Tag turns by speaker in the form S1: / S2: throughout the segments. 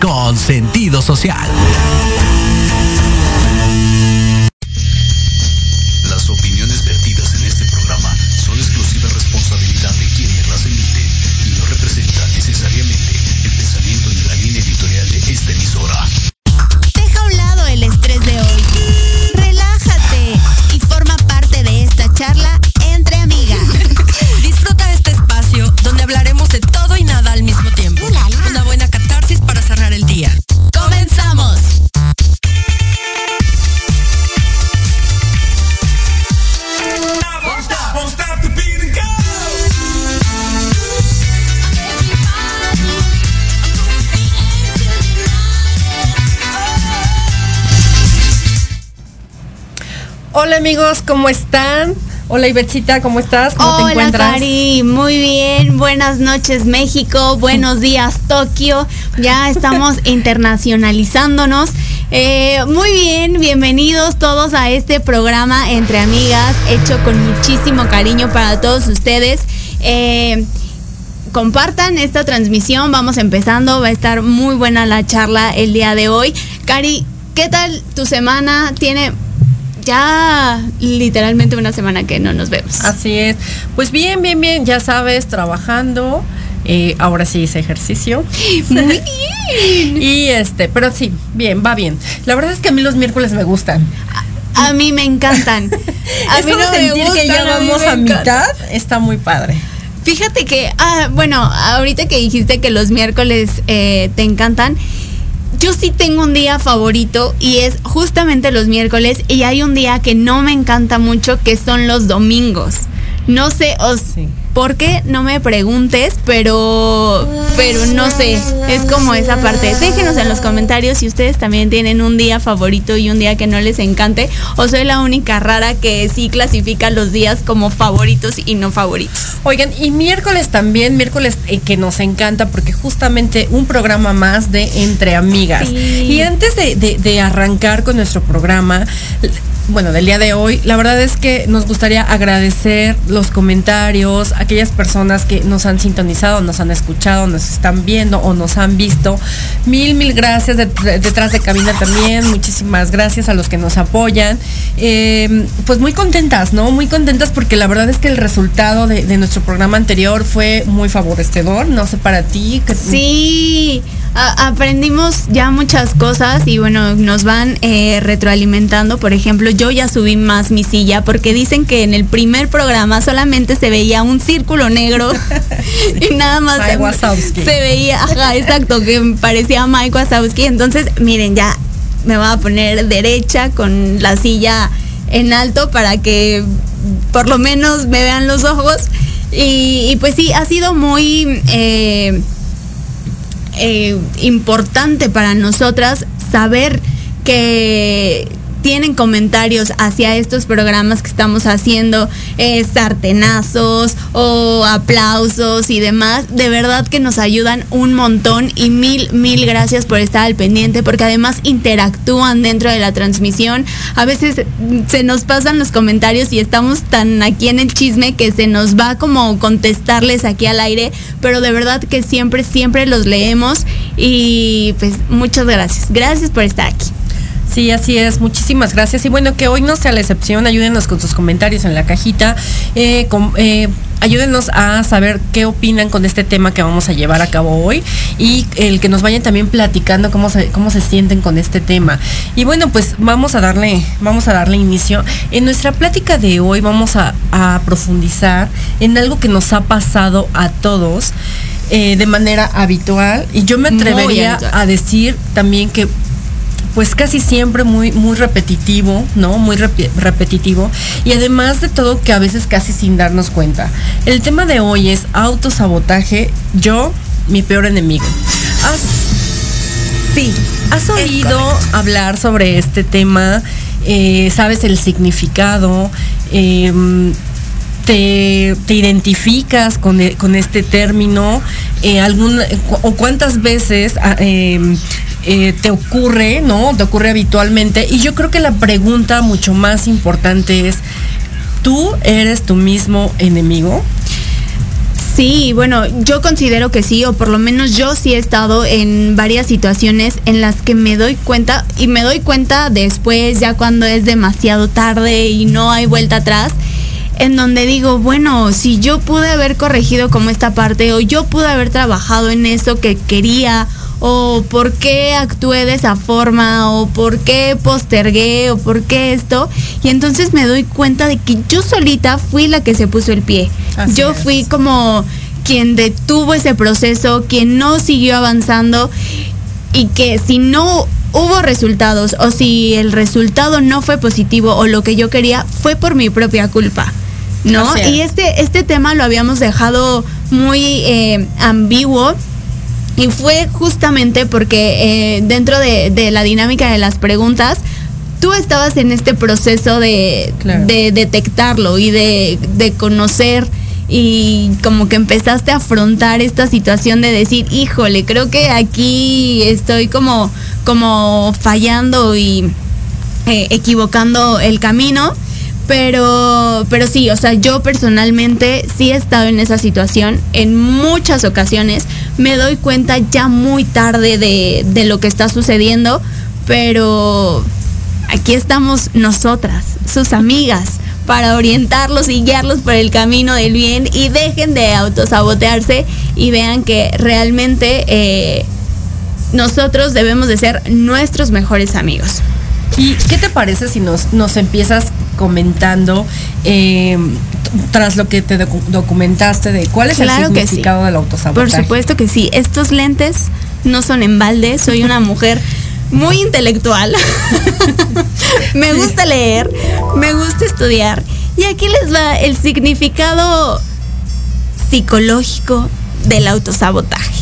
S1: Con sentido social.
S2: Hola amigos, ¿cómo están? Hola Ibercita, ¿cómo estás? ¿Cómo te
S3: Hola
S2: encuentras?
S3: Cari, muy bien. Buenas noches México, buenos días Tokio. Ya estamos internacionalizándonos. Eh, muy bien, bienvenidos todos a este programa entre amigas, hecho con muchísimo cariño para todos ustedes. Eh, compartan esta transmisión, vamos empezando, va a estar muy buena la charla el día de hoy. Cari, ¿qué tal tu semana? Tiene ya literalmente una semana que no nos vemos.
S2: Así es. Pues bien, bien, bien, ya sabes, trabajando. Eh, ahora sí hice ejercicio.
S3: Muy bien.
S2: Y este, pero sí, bien, va bien. La verdad es que a mí los miércoles me gustan.
S3: A mí me encantan. A mí me
S2: sentir que ya
S3: a
S2: vamos a
S3: encantan.
S2: mitad, está muy padre.
S3: Fíjate que, ah, bueno, ahorita que dijiste que los miércoles eh, te encantan, yo sí tengo un día favorito y es justamente los miércoles y hay un día que no me encanta mucho que son los domingos. No sé os,
S2: Sí.
S3: Por qué, no me preguntes, pero, pero no sé, es como esa parte. Déjenos en los comentarios si ustedes también tienen un día favorito y un día que no les encante o soy la única rara que sí clasifica los días como favoritos y no favoritos.
S2: Oigan, y miércoles también, miércoles eh, que nos encanta porque justamente un programa más de Entre Amigas.
S3: Sí.
S2: Y antes de, de- de arrancar con nuestro programa, bueno, del día de hoy, la verdad es que nos gustaría agradecer los comentarios, aquellas personas que nos han sintonizado, nos han escuchado, nos están viendo o nos han visto. Mil, mil gracias de- de- detrás de cabina también. Muchísimas gracias a los que nos apoyan. Eh, pues muy contentas, ¿no? Muy contentas porque la verdad es que el resultado de, de nuestro programa anterior fue muy favorecedor. No sé para ti. que-
S3: Sí, a- aprendimos ya muchas cosas y bueno, nos van eh, retroalimentando. Por ejemplo, yo ya subí más mi silla porque dicen que en el primer programa solamente se veía un círculo negro y nada más
S2: Mike
S3: se, se veía, ajá, exacto, que parecía Mike Wazowski. Entonces, miren, ya me voy a poner derecha con la silla en alto para que por lo menos me vean los ojos. Y, y pues sí, ha sido muy... eh, eh, importante para nosotras saber que tienen comentarios hacia estos programas que estamos haciendo, eh, sartenazos o aplausos y demás, de verdad que nos ayudan un montón y mil, mil gracias por estar al pendiente, porque además interactúan dentro de la transmisión. A veces se nos pasan los comentarios y estamos tan aquí en el chisme que se nos va como contestarles aquí al aire, pero de verdad que siempre, siempre los leemos y pues muchas gracias. Gracias por estar aquí.
S2: Sí, así es. Muchísimas gracias. Y bueno, que hoy no sea la excepción. Ayúdenos con sus comentarios en la cajita. Eh, eh, ayúdenos a saber qué opinan con este tema que vamos a llevar a cabo hoy. Y el que nos vayan también platicando cómo se, cómo se sienten con este tema. Y bueno, pues vamos a darle, vamos a darle inicio. En nuestra plática de hoy vamos a, a profundizar en algo que nos ha pasado a todos. eh, de manera habitual y yo me atrevería a decir también que pues casi siempre muy muy repetitivo, ¿no? Muy repetitivo y además de todo que a veces casi sin darnos cuenta. El tema de hoy es autosabotaje, yo mi peor enemigo. ¿Has, sí, has oído hablar sobre este tema? Eh, ¿Sabes el significado? Em, te, te identificas con, e- con este término? Eh, algún, ¿O cuántas veces ah, em, eh, te ocurre, no? Te ocurre habitualmente. Y yo creo que la pregunta mucho más importante es, ¿tú eres tu mismo enemigo?
S3: Sí, bueno, yo considero que sí, o por lo menos yo sí he estado en varias situaciones en las que me doy cuenta, y me doy cuenta después, ya cuando es demasiado tarde y no hay vuelta atrás, en donde digo, bueno, si yo pude haber corregido como esta parte, o yo pude haber trabajado en eso que quería, o por qué actué de esa forma, o por qué postergué, o por qué esto. Y entonces me doy cuenta de que yo solita fui la que se puso el pie.
S2: Así
S3: yo
S2: es.
S3: fui como quien detuvo ese proceso, quien no siguió avanzando y que si no hubo resultados o si el resultado no fue positivo o lo que yo quería fue por mi propia culpa. ¿No?
S2: Es.
S3: Y este, este tema lo habíamos dejado muy eh, ambiguo y fue justamente porque eh, dentro de, de la dinámica de las preguntas, tú estabas en este proceso de,
S2: Claro.
S3: de detectarlo y de, de conocer y como que empezaste a afrontar esta situación de decir, híjole, creo que aquí estoy como, como fallando y eh, equivocando el camino. Pero, pero sí, o sea, yo personalmente sí he estado en esa situación en muchas ocasiones. Me doy cuenta ya muy tarde de, lo que está sucediendo, pero aquí estamos nosotras, sus amigas, para orientarlos y guiarlos por el camino del bien y dejen de autosabotearse y vean que realmente eh, nosotros debemos de ser nuestros mejores amigos.
S2: ¿Y qué te parece si nos, nos empiezas comentando eh, t- tras lo que te docu- documentaste de cuál es
S3: Claro
S2: el
S3: sí.
S2: significado del autosabotaje?
S3: Por supuesto que sí. Estos lentes no son en balde. Soy una mujer muy intelectual. me gusta leer, me gusta estudiar. Y aquí les va el significado psicológico del autosabotaje.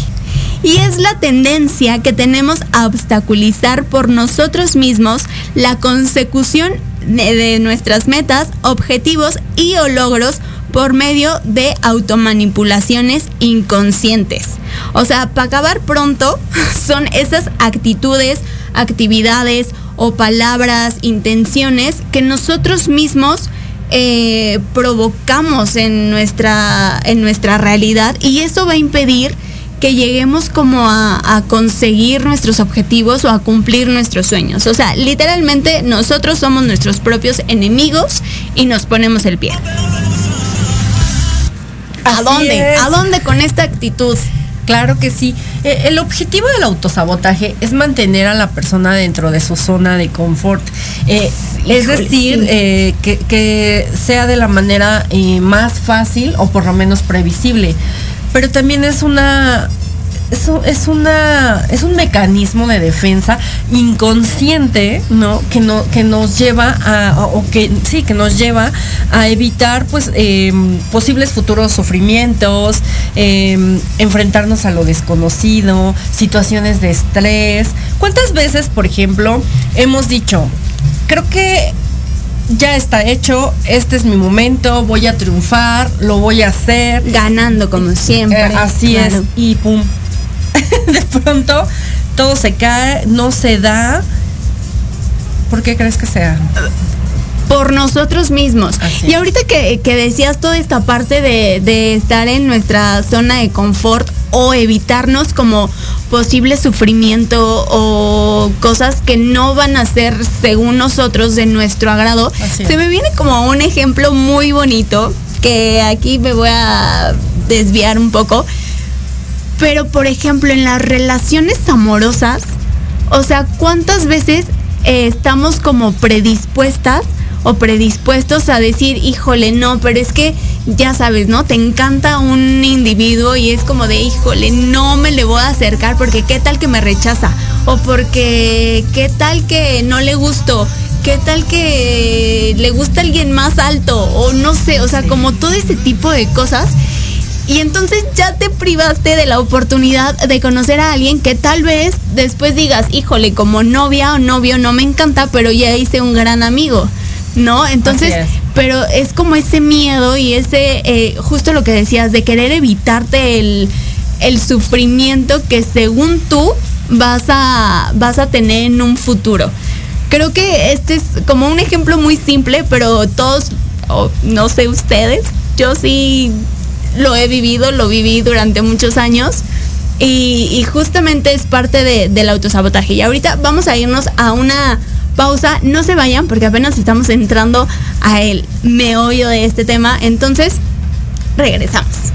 S3: Y es la tendencia que tenemos a obstaculizar por nosotros mismos la consecución de, nuestras metas, objetivos y o logros por medio de automanipulaciones inconscientes. O sea, para acabar pronto, son esas actitudes, actividades o palabras, intenciones que nosotros mismos eh, provocamos en nuestra, en nuestra realidad y eso va a impedir que lleguemos como a, a conseguir nuestros objetivos o a cumplir nuestros sueños. O sea, literalmente nosotros somos nuestros propios enemigos y nos ponemos el pie. ¿A dónde?
S2: es.
S3: ¿A dónde con esta actitud?
S2: Claro que sí. Eh, el objetivo del autosabotaje es mantener a la persona dentro de su zona de confort. Eh, es decir, eh, que, que sea de la manera eh, más fácil o por lo menos previsible. Pero también es una. Es, un- es una es un mecanismo de defensa inconsciente no que no que nos lleva a o que sí que nos lleva a evitar pues eh, posibles futuros sufrimientos eh, enfrentarnos a lo desconocido situaciones de estrés cuántas veces por ejemplo hemos dicho creo que ya está hecho, este es mi momento, voy a triunfar, lo voy a hacer.
S3: Ganando como siempre.
S2: Eh, así
S3: Claro.
S2: es. Y pum. de pronto todo se cae, no se da. ¿Por qué crees que sea?
S3: por nosotros mismos.
S2: Así
S3: y ahorita que, que decías toda esta parte de, de estar en nuestra zona de confort o evitarnos como posible sufrimiento o cosas que no van a ser según nosotros de nuestro agrado, se me viene como un ejemplo muy bonito que aquí me voy a desviar un poco. Pero por ejemplo, en las relaciones amorosas, o sea, ¿cuántas veces eh, estamos como predispuestas o predispuestos a decir, híjole, no, pero es que ya sabes, ¿no? Te encanta un individuo y es como de, híjole, no me le voy a acercar porque qué tal que me rechaza o porque qué tal que no le gusto. ¿Qué tal que le gusta alguien más alto? O no sé, o sea, como todo ese tipo de cosas. Y entonces ya te privaste de la oportunidad de conocer a alguien que tal vez después digas, híjole, como novia o novio no me encanta, pero ya hice un gran amigo, ¿no? Entonces,
S2: es.
S3: pero es como ese miedo y ese, eh, justo lo que decías, de querer evitarte el, el sufrimiento que según tú vas a, vas a tener en un futuro. Creo que este es como un ejemplo muy simple, pero todos, o no sé ustedes, yo sí lo he vivido, lo viví durante muchos años. Y, justamente es parte del autosabotaje. Y ahorita vamos a irnos a una pausa. No se vayan porque apenas estamos entrando a el meollo de este tema. Entonces, regresamos.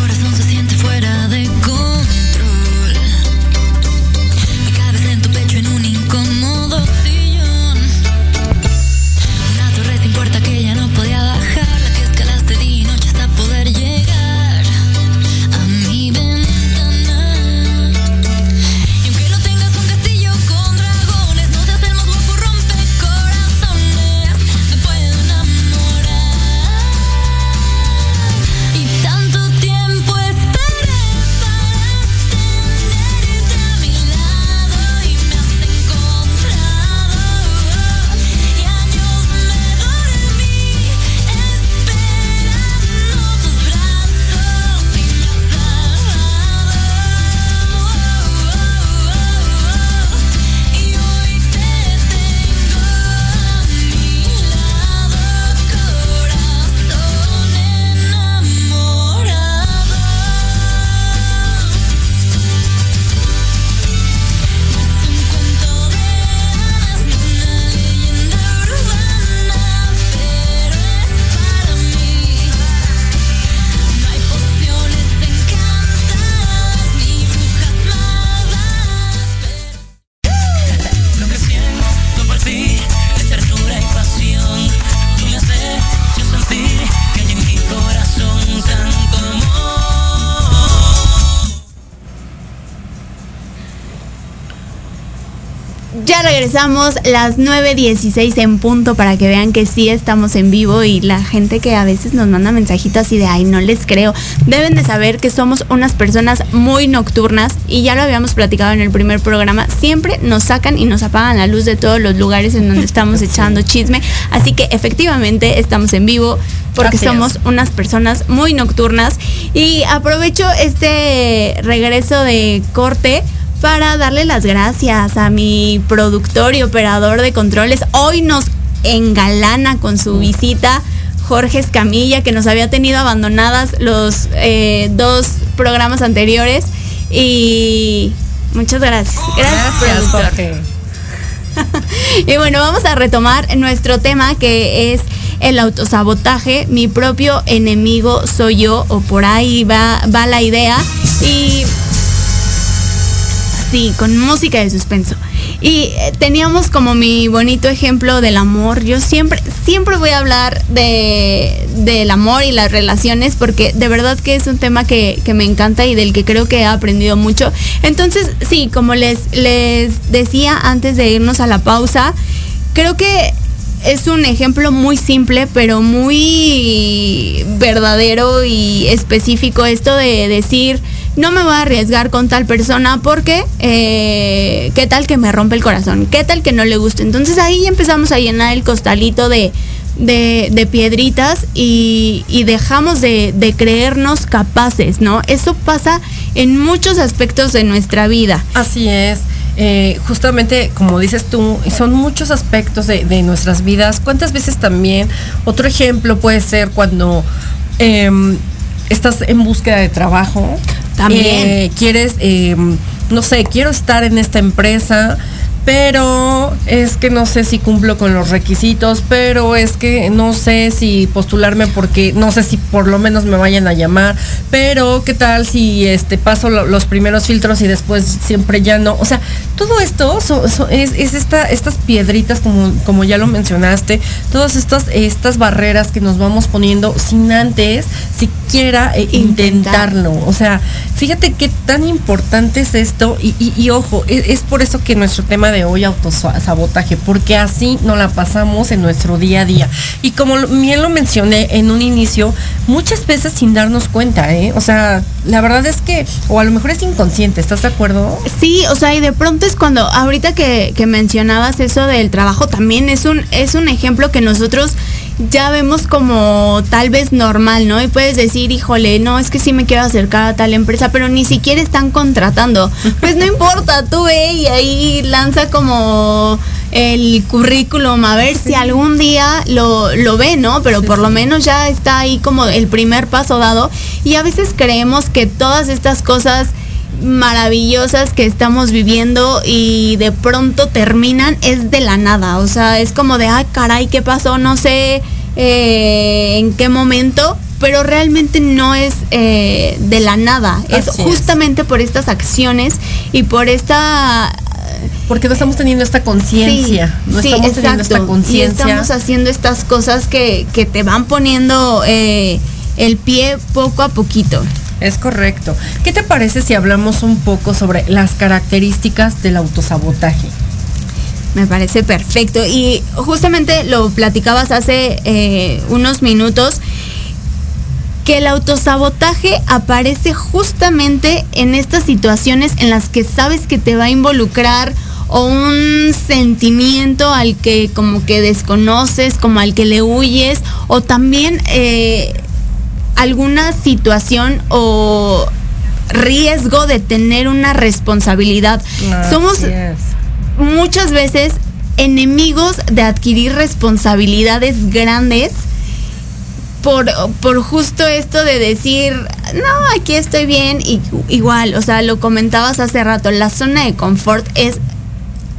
S4: corazón.
S3: Regresamos las 9.16 en punto para que vean que sí estamos en vivo y la gente que a veces nos manda mensajitos y de ay, no les creo. Deben de saber que somos unas personas muy nocturnas y ya lo habíamos platicado en el primer programa. Siempre nos sacan y nos apagan la luz de todos los lugares en donde estamos echando chisme. Así que efectivamente estamos en vivo porque somos unas personas muy nocturnas. Y aprovecho este regreso de corte para darle las gracias a mi productor y operador de controles. Hoy nos engalana con su visita Jorge Escamilla, que nos había tenido abandonadas los eh, dos programas anteriores. Y muchas gracias. Gracias, Jorge. y bueno, vamos a retomar nuestro tema que es el autosabotaje. Mi propio enemigo soy yo, o por ahí va, va la idea. Y Sí, con música de suspenso. Y eh, teníamos como mi bonito ejemplo del amor. Yo siempre, siempre voy a hablar de, del amor y las relaciones porque de verdad que es un tema que, que, me encanta y del que creo que he aprendido mucho. Entonces, sí, como les, les decía antes de irnos a la pausa, creo que es un ejemplo muy simple, pero muy verdadero y específico esto de decir no me voy a arriesgar con tal persona porque eh, qué tal que me rompe el corazón, qué tal que no le guste. Entonces ahí empezamos a llenar el costalito de, de, piedritas y, dejamos de, creernos capaces, ¿no? Eso pasa en muchos aspectos de nuestra vida.
S2: Así es. Eh, justamente como dices tú, son muchos aspectos de, de, nuestras vidas. ¿Cuántas veces también? Otro ejemplo puede ser cuando em, estás en búsqueda de trabajo.
S3: También.
S2: Eh, quieres, eh, no sé, quiero estar en esta empresa pero es que no sé si cumplo con los requisitos, pero es que no sé si postularme porque no sé si por lo menos me vayan a llamar, pero qué tal si este paso los primeros filtros y después siempre ya no, o sea, todo esto es, esta, estas piedritas como, como ya lo mencionaste, todas estas, estas barreras que nos vamos poniendo sin antes siquiera eh, intentarlo, o sea, fíjate qué tan importante es esto y, ojo, es por eso que nuestro tema de hoy, autosabotaje, porque así no la pasamos en nuestro día a día. Y como bien lo mencioné en un inicio, muchas veces sin darnos cuenta, ¿eh? O sea, la verdad es que, o a lo mejor es inconsciente, ¿estás de acuerdo?
S3: Sí, o sea, y de pronto es cuando, ahorita que, que mencionabas eso del trabajo, también es un, es un ejemplo que nosotros ya vemos como tal vez normal, ¿no? Y puedes decir, híjole, no, es que sí me quiero acercar a tal empresa, pero ni siquiera están contratando. Pues no importa, tú ve y ahí lanza como el currículum a ver si algún día lo, lo ve, ¿no? Pero por lo menos ya está ahí como el primer paso dado. Y a veces creemos que todas estas cosas maravillosas que estamos viviendo y de pronto terminan es de la nada. O sea, es como de, ah, caray, ¿qué pasó? No sé eh, en qué momento, pero realmente no es eh, de la nada. es justamente por estas acciones y por esta
S2: porque no estamos teniendo esta conciencia. no estamos teniendo esta conciencia.
S3: Estamos haciendo estas cosas que, que te van poniendo eh, el pie poco a poquito.
S2: Es correcto. ¿Qué te parece si hablamos un poco sobre las características del autosabotaje?
S3: Me parece perfecto. Y justamente lo platicabas hace eh, unos minutos, que el autosabotaje aparece justamente en estas situaciones en las que sabes que te va a involucrar o un sentimiento al que como que desconoces, como al que le huyes, o también eh, alguna situación o riesgo de tener una responsabilidad. Somos muchas veces enemigos de adquirir responsabilidades grandes por, por justo esto de decir, no, aquí estoy bien, y, igual, o sea, lo comentabas hace rato, la zona de confort es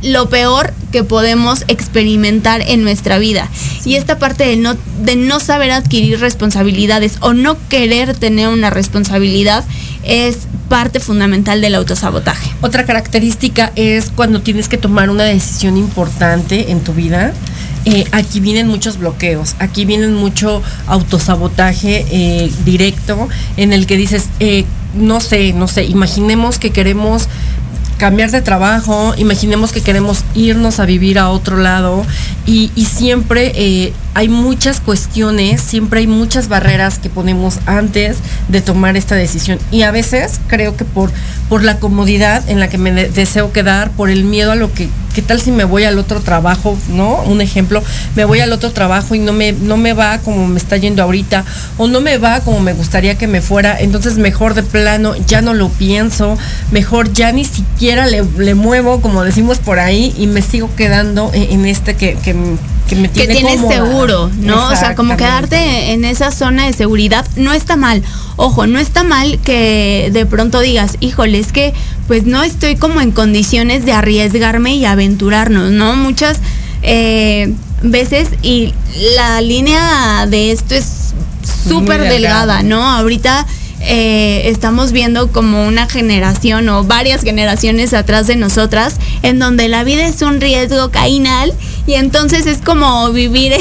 S3: lo peor que podemos experimentar en nuestra vida. Y esta parte de no, de no saber adquirir responsabilidades o no querer tener una responsabilidad es parte fundamental del autosabotaje.
S2: Otra característica es cuando tienes que tomar una decisión importante en tu vida. Eh, aquí vienen muchos bloqueos, aquí vienen mucho autosabotaje eh, directo en el que dices, eh, no sé, no sé, imaginemos que queremos cambiar de trabajo, imaginemos que queremos irnos a vivir a otro lado y, siempre eh, hay muchas cuestiones, siempre hay muchas barreras que ponemos antes de tomar esta decisión. Y a veces creo que por, por la comodidad en la que me deseo quedar, por el miedo a lo que ¿qué tal si me voy al otro trabajo, no? Un ejemplo, me voy al otro trabajo y no me, no me va como me está yendo ahorita, o no me va como me gustaría que me fuera, entonces mejor de plano ya no lo pienso, mejor ya ni siquiera le, muevo, como decimos por ahí, y me sigo quedando en, este que, que, me tiene
S3: que tienes seguro, ¿no? O sea, como quedarte en esa zona de seguridad no está mal. Ojo, no está mal que de pronto digas, híjole, es que pues no estoy como en condiciones de arriesgarme y aventurarnos, ¿no? Muchas eh, veces y la línea de esto es súper delgada, ¿no? Ahorita eh, estamos viendo como una generación o varias generaciones atrás de nosotras en donde la vida es un riesgo cainal y entonces es como vivir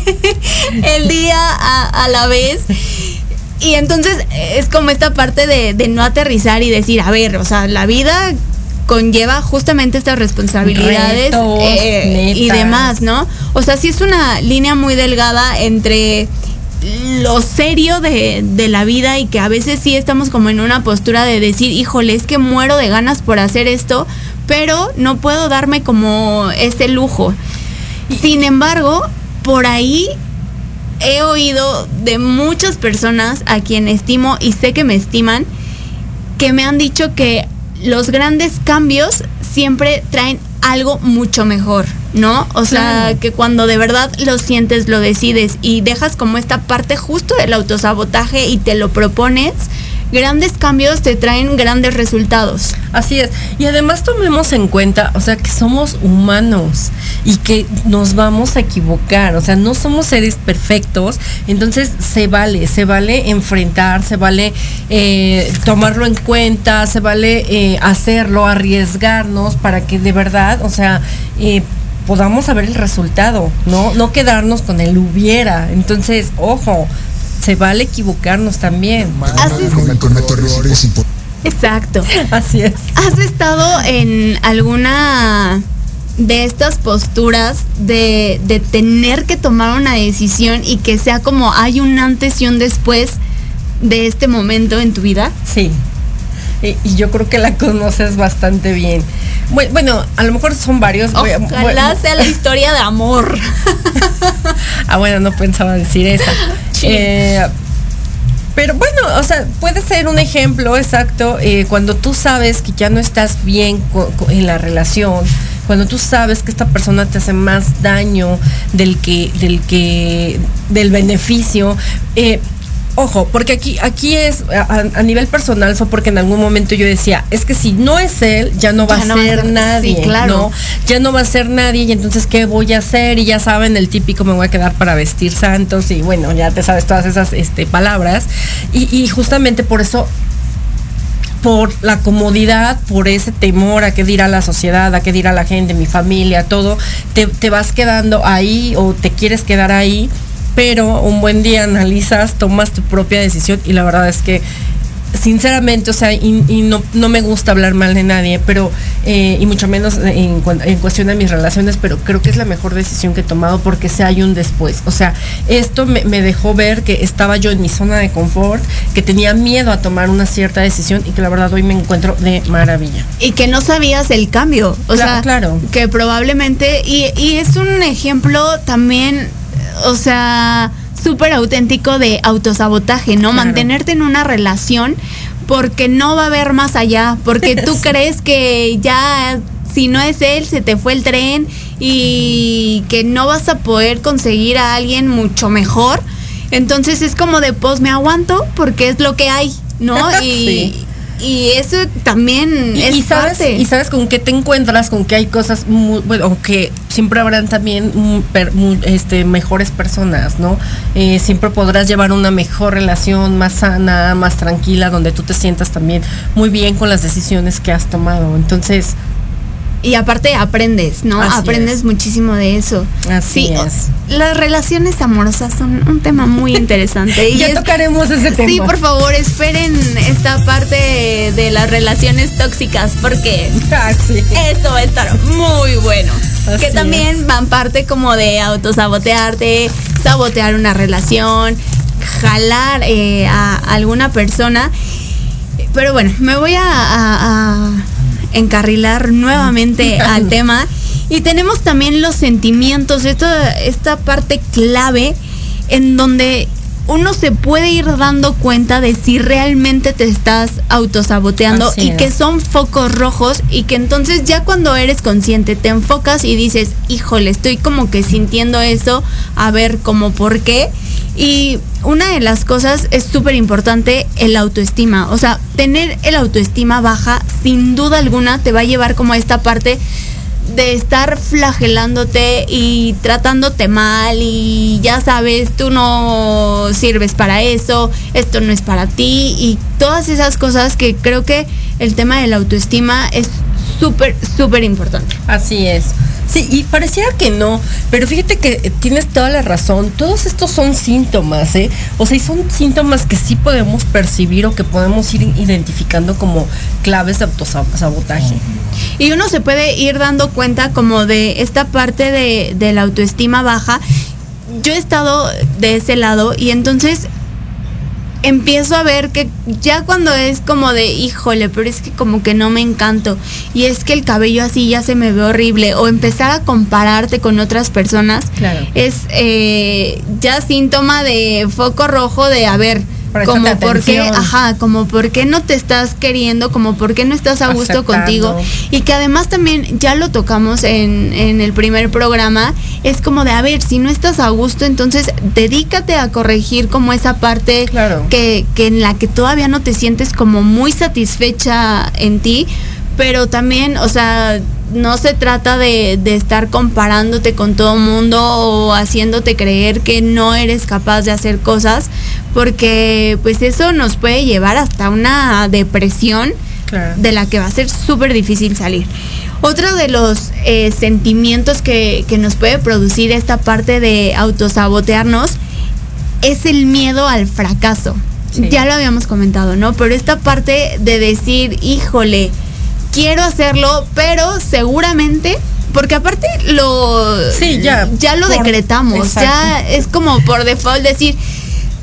S3: el día a la vez y entonces es como esta parte de, no aterrizar y decir, a ver, o sea, la vida conlleva justamente estas responsabilidades eh, y demás, ¿no? O sea, sí es una línea muy delgada entre lo serio de, de, la vida y que a veces sí estamos como en una postura de decir, híjole, es que muero de ganas por hacer esto, pero no puedo darme como ese lujo. Sin embargo, por ahí he oído de muchas personas a quien estimo y sé que me estiman, que me han dicho que los grandes cambios siempre traen algo mucho mejor, ¿no? O sea, que cuando de verdad lo sientes, lo decides y dejas como esta parte justo del autosabotaje y te lo propones, grandes cambios te traen grandes resultados.
S2: Así es. Y además tomemos en cuenta, o sea, que somos humanos y que nos vamos a equivocar. O sea, no somos seres perfectos. Entonces se vale, se vale enfrentar, se vale eh, tomarlo en cuenta, se vale eh, hacerlo, arriesgarnos para que de verdad, o sea, eh, podamos saber el resultado, ¿no? No quedarnos con el hubiera. Entonces, ojo, se vale equivocarnos también.
S5: Errores
S3: Exacto.
S2: Así es.
S3: ¿Has estado en alguna de estas posturas de, de tener que tomar una decisión y que sea como hay un antes y un después de este momento en tu vida?
S2: Sí. Y, y yo creo que la conoces bastante bien. Bue- Bueno, a lo mejor son varios.
S3: Ojalá sea la historia de amor.
S2: Ah, bueno, no pensaba decir esa. Eh, pero bueno, o sea, puede ser un ejemplo exacto eh, cuando tú sabes que ya no estás bien en la relación, cuando tú sabes que esta persona te hace más daño del que, del que, del beneficio. eh, Ojo, porque aquí, aquí es, a, a nivel personal, fue porque en algún momento yo decía, es que si no es él, ya no va
S3: Ya
S2: a
S3: no va a
S2: ser
S3: ser-
S2: nadie,
S3: sí, claro.
S2: ¿no? Ya no va a ser nadie, y entonces, ¿qué voy a hacer? Y ya saben, el típico me voy a quedar para vestir santos, y bueno, ya te sabes todas esas este, palabras. Y, y justamente por eso por la comodidad, por ese temor a qué dirá la sociedad, a qué dirá la gente, mi familia, todo, te, te vas quedando ahí o te quieres quedar ahí, pero un buen día analizas, tomas tu propia decisión y la verdad es que sinceramente, o sea, y, y no, no me gusta hablar mal de nadie, pero, eh, y mucho menos en, cuestión de mis relaciones, pero creo que es la mejor decisión que he tomado porque sé hay un después. O sea, esto me, me dejó ver que estaba yo en mi zona de confort, que tenía miedo a tomar una cierta decisión y que la verdad hoy me encuentro de maravilla.
S3: Y que no sabías el cambio. O
S2: Cla-
S3: sea,
S2: claro.
S3: que probablemente, y, y es un ejemplo también, o sea, súper auténtico de autosabotaje, ¿no?
S2: Claro.
S3: Mantenerte en una relación porque no va a haber más allá, porque tú crees que ya si no es él se te fue el tren y que no vas a poder conseguir a alguien mucho mejor. Entonces es como de pues me aguanto porque es lo que hay, ¿no? Y,
S2: Sí.
S3: y eso también
S2: Y,
S3: es
S2: y sabes,
S3: parte.
S2: y sabes con qué te encuentras, con que hay cosas muy, bueno, que siempre habrán también este, mejores personas, ¿no? Eh, siempre podrás llevar una mejor relación, más sana, más tranquila, donde tú te sientas también muy bien con las decisiones que has tomado. Entonces,
S3: Y aparte aprendes, ¿no?
S2: Así
S3: aprendes
S2: es.
S3: muchísimo de eso.
S2: Así
S3: sí,
S2: es.
S3: Las relaciones amorosas son un tema muy interesante. y
S2: ya
S3: es-
S2: tocaremos ese tema.
S3: Sí, por favor, esperen esta parte de las relaciones tóxicas porque
S2: Ah, sí.
S3: esto va a estar muy bueno.
S2: Así
S3: que también van parte como de autosabotearte, sabotear una relación, jalar eh, a alguna persona. Pero bueno, me voy a, a- a encarrilar nuevamente al tema. Y tenemos también los sentimientos, esta, esta parte clave en donde uno se puede ir dando cuenta de si realmente te estás autosaboteando
S2: Así
S3: y
S2: es.
S3: que son focos rojos y que entonces ya cuando eres consciente te enfocas y dices, híjole, estoy como que sintiendo eso, a ver como por qué. Y una de las cosas es súper importante el autoestima. O sea, tener el autoestima baja, sin duda alguna, te va a llevar como a esta parte de estar flagelándote y tratándote mal y ya sabes, tú no sirves para eso, esto no es para ti y todas esas cosas que creo que el tema de la autoestima es súper, súper importante.
S2: Así es. Sí, y pareciera que no, pero fíjate que eh, tienes toda la razón. Todos estos son síntomas, ¿eh? O sea, y son síntomas que sí podemos percibir o que podemos ir identificando como claves de autosabotaje.
S3: Y uno se puede ir dando cuenta como de esta parte de, de la autoestima baja. Yo he estado de ese lado y entonces empiezo a ver que ya cuando es como de, híjole, pero es que como que no me encanto y es que el cabello así ya se me ve horrible o empezar a compararte con otras personas
S2: Claro.
S3: es eh, ya síntoma de foco rojo de, a ver, Como por qué,
S2: atención.
S3: ajá, como no te estás queriendo, como por qué no estás a gusto
S2: Aceptando.
S3: contigo. Y que además también ya lo tocamos en, en el primer programa, es como de, a ver, si no estás a gusto, entonces dedícate a corregir como esa parte
S2: Claro.
S3: que, que en la que todavía no te sientes como muy satisfecha en ti, pero también, o sea, no se trata de, de estar comparándote con todo el mundo o haciéndote creer que no eres capaz de hacer cosas, porque pues eso nos puede llevar hasta una depresión
S2: Claro.
S3: de la que va a ser súper difícil salir. Otro de los eh, sentimientos que, que nos puede producir esta parte de autosabotearnos es el miedo al fracaso.
S2: Sí.
S3: Ya lo habíamos comentado, ¿no? Pero esta parte de decir, híjole, quiero hacerlo, pero seguramente, porque aparte lo,
S2: Sí, ya,
S3: ya lo
S2: por-
S3: decretamos, ya es como por default decir,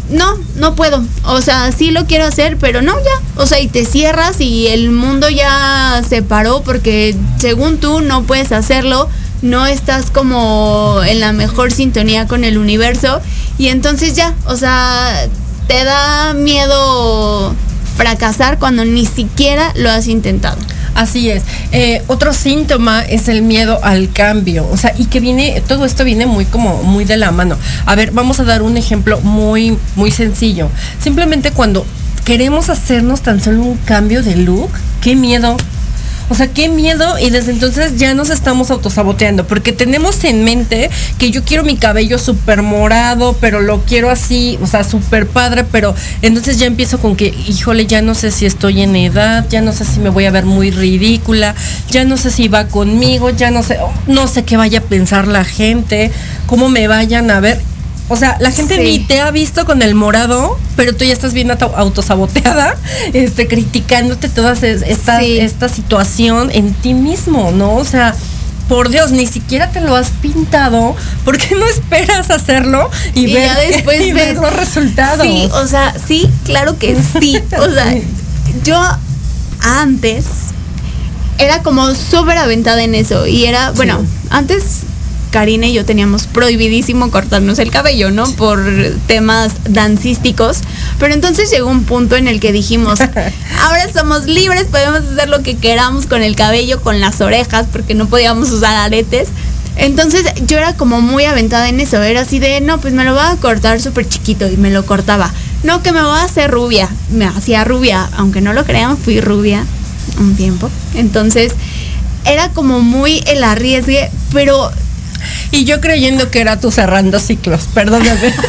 S3: no, no puedo. O sea, sí lo quiero hacer, pero no, ya. O sea, y te cierras y el mundo ya se paró porque según tú no puedes hacerlo, no estás como en la mejor sintonía con el universo y entonces ya, o sea, te da miedo fracasar cuando ni siquiera lo has intentado.
S2: Así es. Eh, otro síntoma es el miedo al cambio. O sea, y que viene, todo esto viene muy como muy de la mano. A ver, vamos a dar un ejemplo muy, muy sencillo. Simplemente cuando queremos hacernos tan solo un cambio de look, qué miedo. O sea, qué miedo y desde entonces ya nos estamos autosaboteando porque tenemos en mente que yo quiero mi cabello súper morado, pero lo quiero así, o sea, súper padre, pero entonces ya empiezo con que, híjole, ya no sé si estoy en edad, ya no sé si me voy a ver muy ridícula, ya no sé si va conmigo, ya no sé, no sé qué vaya a pensar la gente, cómo me vayan a ver. O sea, la gente
S3: Sí.
S2: ni te ha visto con el morado, pero tú ya estás bien auto- autosaboteada, este, criticándote toda es- esta,
S3: Sí.
S2: esta situación en ti mismo, ¿no? O sea, por Dios, ni siquiera te lo has pintado, ¿por qué no esperas hacerlo y,
S3: Y
S2: ver,
S3: ya después
S2: y ver los resultados?
S3: Sí, o sea, sí, claro que sí. O sea, yo antes era como súper aventada en eso. Y era, bueno, antes Karina y yo teníamos prohibidísimo cortarnos el cabello, ¿no? Por temas dancísticos. Pero entonces llegó un punto en el que dijimos, ahora somos libres, podemos hacer lo que queramos con el cabello, con las orejas, porque no podíamos usar aretes. Entonces yo era como muy aventada en eso, era así de, no, pues me lo voy a cortar súper chiquito y me lo cortaba. No, que me voy a hacer rubia, me hacía rubia, aunque no lo crean, fui rubia un tiempo. Entonces era como muy el arriesgue, pero
S2: Y yo creyendo que era tú cerrando ciclos, perdóname.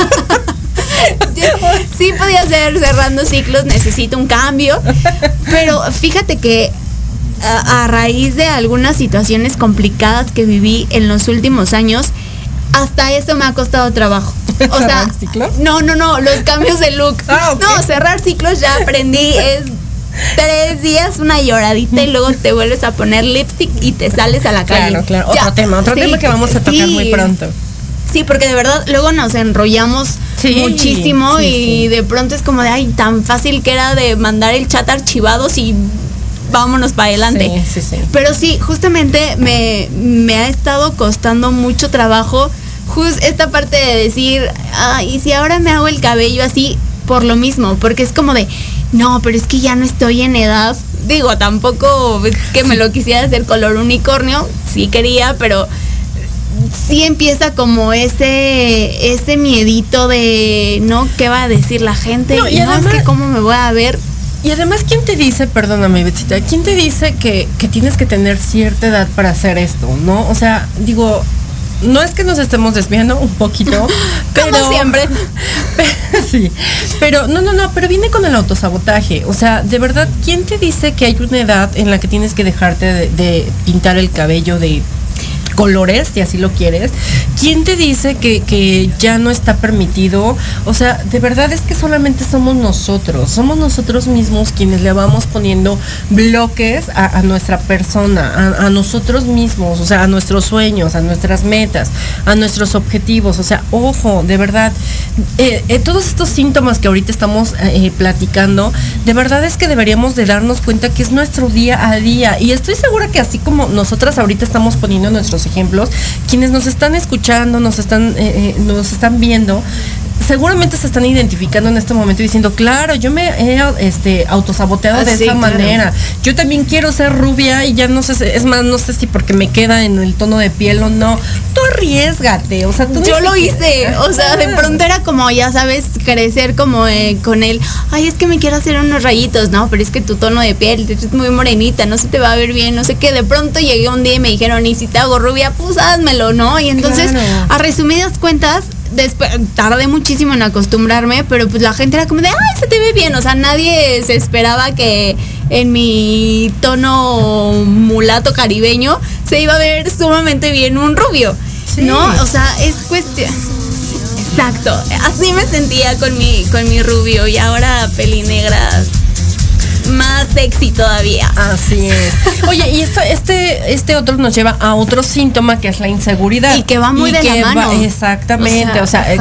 S3: sí podía ser cerrando ciclos, necesito un cambio, pero fíjate que a, a raíz de algunas situaciones complicadas que viví en los últimos años, hasta eso me ha costado trabajo. O sea,
S2: ¿Cerrar ciclos?
S3: no, no, no, los cambios de look.
S2: Ah.
S3: No, cerrar ciclos ya aprendí, es tres días, una lloradita y luego te vuelves a poner lipstick y te sales a la calle.
S2: Claro, claro.
S3: Ya.
S2: Otro tema, otro
S3: Sí,
S2: tema que vamos a tocar
S3: sí.
S2: muy pronto.
S3: Sí, porque de verdad luego nos enrollamos
S2: Sí,
S3: muchísimo y de pronto es como de, ay, tan fácil que era de mandar el chat archivados y vámonos para adelante.
S2: Sí, sí, sí.
S3: Pero sí, justamente me, me ha estado costando mucho trabajo just esta parte de decir, ay, y si ahora me hago el cabello así por lo mismo, porque es como de, no, pero es que ya no estoy en edad. Digo, tampoco es que me lo quisiera hacer color unicornio, sí quería, pero sí empieza como ese ese miedito de no qué va a decir la gente
S2: No, y
S3: no, es
S2: además-
S3: que cómo me voy a ver
S2: Y además, ¿quién te dice, perdóname, Betsita, quién te dice que, que tienes que tener cierta edad para hacer esto, no? O sea, digo, no es que nos estemos desviando un poquito, pero
S3: Como siempre.
S2: sí, pero no, no, no, pero viene con el autosabotaje. O sea, de verdad, ¿quién te dice que hay una edad en la que tienes que dejarte de, de pintar el cabello de colores, si así lo quieres. ¿Quién te dice que, que ya no está permitido? O sea, de verdad es que solamente somos nosotros, somos nosotros mismos quienes le vamos poniendo bloques a, nuestra persona, a, a nosotros mismos, o sea, a nuestros sueños, a nuestras metas, a nuestros objetivos. O sea, ojo, de verdad, eh, eh, todos estos síntomas que ahorita estamos eh, platicando, de verdad es que deberíamos de darnos cuenta que es nuestro día a día. Y estoy segura que así como nosotras ahorita estamos poniendo nuestros ejemplos, quienes nos están escuchando, nos están, eh, eh, nos están viendo, seguramente se están identificando en este momento diciendo, claro, yo me he este, autosaboteado de
S3: Ah, sí,
S2: esa
S3: claro.
S2: manera. Yo también quiero ser rubia y ya no sé, es más, no sé si porque me queda en el tono de piel o no. Tú arriesgate, o sea, tú
S3: Yo lo hice, o sea, de pronto era como, ya sabes, crecer como eh, con él, ay, es que me quiero hacer unos rayitos, no, pero es que tu tono de piel es muy morenita, no se te va a ver bien, no sé qué, de pronto llegué un día y me dijeron, y si te hago rubia, pues házmelo, ¿no? Y entonces,
S2: Claro.
S3: a resumidas cuentas, después, tardé muchísimo en acostumbrarme, pero pues la gente era como de, ay, se te ve bien, o sea, nadie se esperaba que en mi tono mulato caribeño se iba a ver sumamente bien un rubio.
S2: Sí.
S3: ¿No? O sea, es cuestión. Exacto. Así me sentía con mi, con mi rubio y ahora pelinegra más sexy todavía.
S2: Así es. Oye, y esto, este, este otro nos lleva a otro síntoma que es la inseguridad.
S3: Y que va muy de la
S2: que
S3: mano.
S2: exactamente, o sea, eh,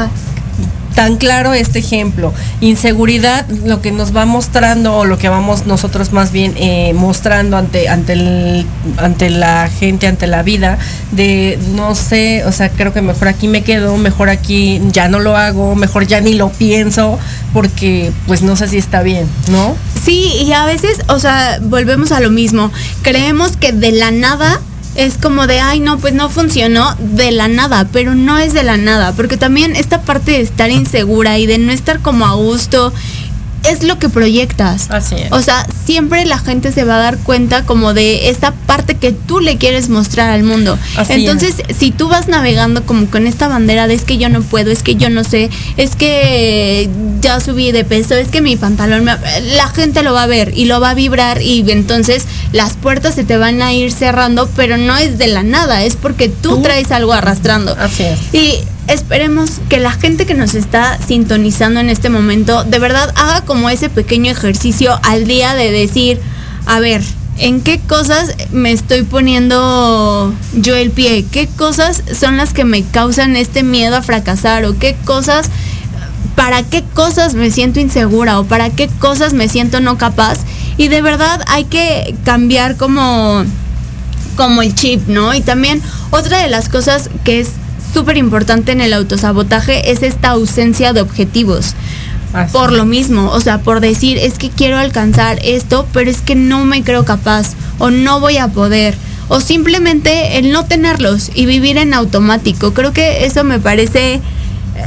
S2: tan claro este ejemplo. Inseguridad, lo que nos va mostrando, o lo que vamos nosotros más bien eh, mostrando ante, ante, el, ante la gente, ante la vida, de no sé, o sea, creo que mejor aquí me quedo, mejor aquí ya no lo hago, mejor ya ni lo pienso, porque pues no sé si está bien, ¿no?
S3: Sí, y a veces, o sea, volvemos a lo mismo. Creemos que de la nada es como de, ay, no, pues no funcionó de la nada, pero no es de la nada, porque también esta parte de estar insegura y de no estar como a gusto es lo que proyectas.
S2: Así es.
S3: O sea, siempre la gente se va a dar cuenta como de esta parte que tú le quieres mostrar al mundo.
S2: Así
S3: Entonces, si tú vas navegando como con esta bandera de es que yo no puedo, es que yo no sé, es que ya subí de peso, es que mi pantalón, me- la gente lo va a ver y lo va a vibrar y entonces las puertas se te van a ir cerrando, pero no es de la nada, es porque tú,
S2: Tú-
S3: traes algo arrastrando.
S2: Así es.
S3: Y esperemos que la gente que nos está sintonizando en este momento de verdad haga como ese pequeño ejercicio al día de decir, a ver, ¿en qué cosas me estoy poniendo yo el pie? ¿Qué cosas son las que me causan este miedo a fracasar? ¿O qué cosas, para qué cosas me siento insegura? ¿O para qué cosas me siento no capaz? Y de verdad hay que cambiar como como el chip, ¿no? Y también otra de las cosas que es súper importante en el autosabotaje es esta ausencia de objetivos.
S2: Así
S3: Por lo mismo, o sea, por decir, es que quiero alcanzar esto, pero es que no me creo capaz o no voy a poder. O simplemente el no tenerlos y vivir en automático. Creo que eso me parece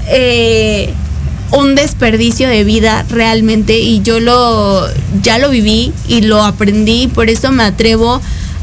S3: eh, un desperdicio de vida realmente y yo lo ya lo viví y lo aprendí, por eso me atrevo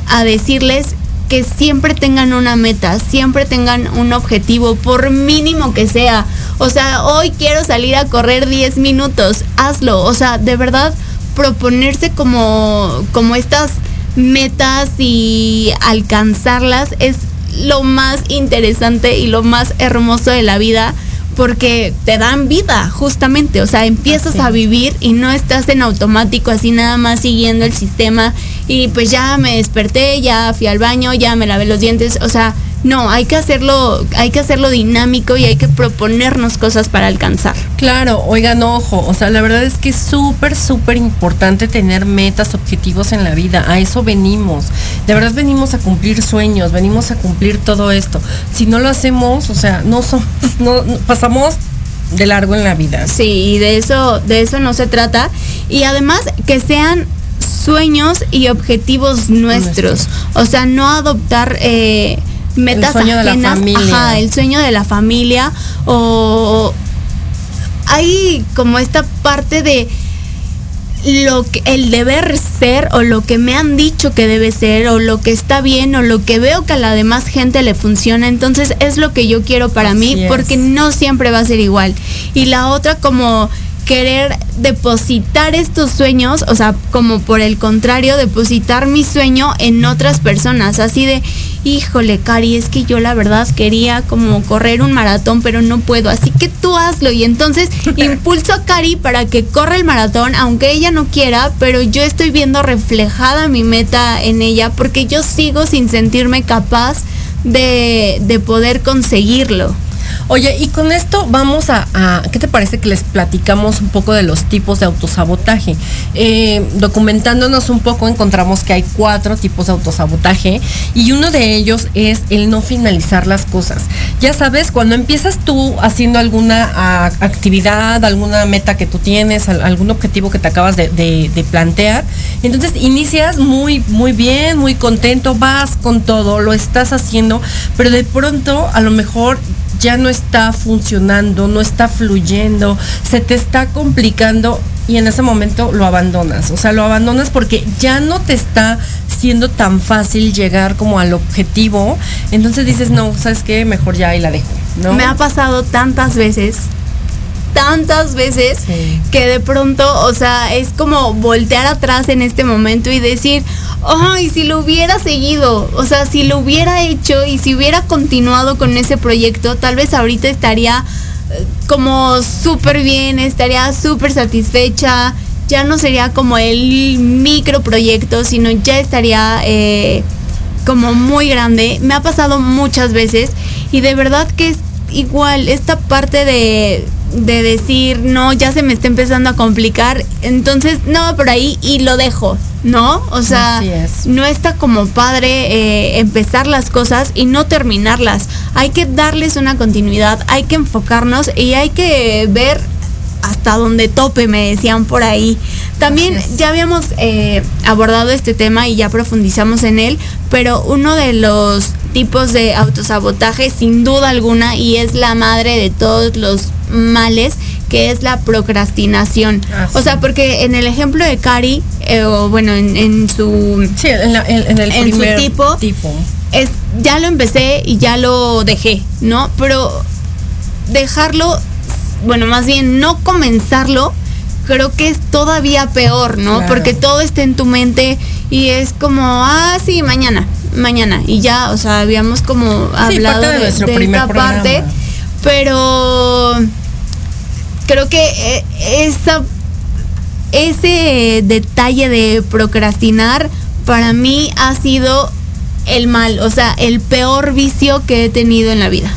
S3: a decirles que siempre tengan una meta, siempre tengan un objetivo, por mínimo que sea. O sea, hoy quiero salir a correr 10 minutos, hazlo. O sea, de verdad, proponerse como, como estas metas y alcanzarlas es lo más interesante y lo más hermoso de la vida porque te dan vida justamente, o sea, empiezas a vivir y no estás en automático así nada más siguiendo el sistema y pues ya me desperté, ya fui al baño, ya me lavé los dientes, o sea, no, hay que hacerlo, hay que hacerlo dinámico y hay que proponernos cosas para alcanzar.
S2: Claro, oigan, ojo, o sea, la verdad es que es súper, súper importante tener metas, objetivos en la vida, a eso venimos. De verdad venimos a cumplir sueños, venimos a cumplir todo esto. Si no lo hacemos, o sea, no somos, no, no- pasamos de largo en la vida.
S3: Sí, y de eso, de eso no se trata. Y además que sean sueños y objetivos nuestros. O sea, no adoptar eh, metas
S2: sueño de la
S3: ajenas.
S2: familia.
S3: Ajá, el sueño de la familia. O hay como esta parte de lo que el deber ser o lo que me han dicho que debe ser o lo que está bien o lo que veo que a la demás gente le funciona entonces es lo que yo quiero para
S2: Así
S3: mí
S2: es.
S3: porque no siempre va a ser igual y la otra como querer depositar estos sueños, o sea, como por el contrario, depositar mi sueño en otras personas, así de, híjole, Cari, es que yo la verdad quería como correr un maratón, pero no puedo, así que tú hazlo y entonces impulso a Cari para que corra el maratón, aunque ella no quiera, pero yo estoy viendo reflejada mi meta en ella porque yo sigo sin sentirme capaz de, de poder conseguirlo.
S2: Oye, y con esto vamos a, ¿qué te parece que les platicamos un poco de los tipos de autosabotaje? Eh, documentándonos un poco encontramos que hay cuatro tipos de autosabotaje y uno de ellos es el no finalizar las cosas. Ya sabes, cuando empiezas tú haciendo alguna ah, actividad, alguna meta que tú tienes, al- algún objetivo que te acabas de, de- de plantear, entonces inicias muy, muy bien, muy contento, vas con todo, lo estás haciendo, pero de pronto a lo mejor ya no está funcionando, no está fluyendo, se te está complicando y en ese momento lo abandonas. O sea, lo abandonas porque ya no te está siendo tan fácil llegar como al objetivo. Entonces dices, no, ¿sabes qué? Mejor ya ahí la dejo. ¿no?
S3: Me ha pasado tantas veces, tantas veces,
S2: Sí.
S3: que de pronto, o sea, es como voltear atrás en este momento y decir, ay, si lo hubiera seguido, o sea, si lo hubiera hecho y si hubiera continuado con ese proyecto, tal vez ahorita estaría eh, como súper bien, estaría súper satisfecha, ya no sería como el microproyecto, sino ya estaría... eh, como muy grande. Me ha pasado muchas veces y de verdad que es igual esta parte de, de decir, no, ya se me está empezando a complicar, entonces no, por ahí y lo dejo, ¿no? O sea,
S2: es.
S3: no está como padre eh, empezar las cosas y no terminarlas. Hay que darles una continuidad, hay que enfocarnos y hay que ver hasta donde tope, me decían por ahí. También ya habíamos eh, abordado este tema y ya profundizamos en él, pero uno de los tipos de autosabotaje, sin duda alguna, y es la madre de todos los males, que es la procrastinación.
S2: Ah,
S3: O sea, porque en el ejemplo de Cari, eh, o bueno, en, en su
S2: Sí, en, la- en- en el
S3: En su
S2: primer
S3: tipo.
S2: tipo.
S3: es ya lo empecé y ya lo dejé, ¿no? Pero dejarlo, bueno, más bien no comenzarlo, creo que es todavía peor, ¿no?
S2: Claro.
S3: Porque todo está en tu mente y es como, ah, sí, mañana, mañana. Y ya, o sea, habíamos como hablado
S2: de
S3: esta
S2: programa.
S3: parte, pero creo que eh, esa ese detalle de procrastinar para mí ha sido el mal, o sea, el peor vicio que he tenido en la vida.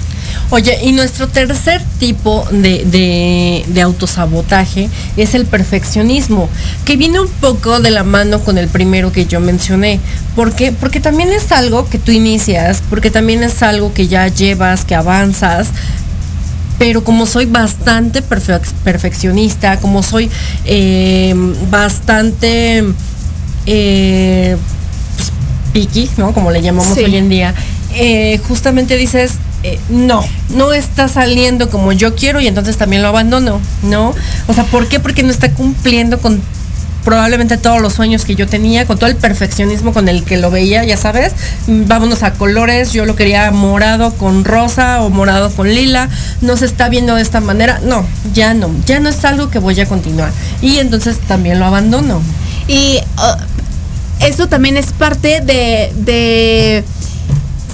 S2: Oye, y nuestro tercer tipo de, de- de autosabotaje es el perfeccionismo, que viene un poco de la mano con el primero que yo mencioné. ¿Por qué? Porque también es algo que tú inicias, porque también es algo que ya llevas, que avanzas, pero como soy bastante perfe- perfeccionista, como soy eh, bastante eh, pues, picky, ¿no? Como le llamamos
S3: Sí.
S2: hoy en día, eh, justamente dices, eh, no, no está saliendo como yo quiero y entonces también lo abandono, ¿no? O sea, ¿por qué? Porque no está cumpliendo con probablemente todos los sueños que yo tenía, con todo el perfeccionismo con el que lo veía, ya sabes, Mm, vámonos a colores, yo lo quería morado con rosa o morado con lila, no se está viendo de esta manera, no, ya no, ya no es algo que voy a continuar y entonces también lo abandono.
S3: Y uh, eso también es parte de, de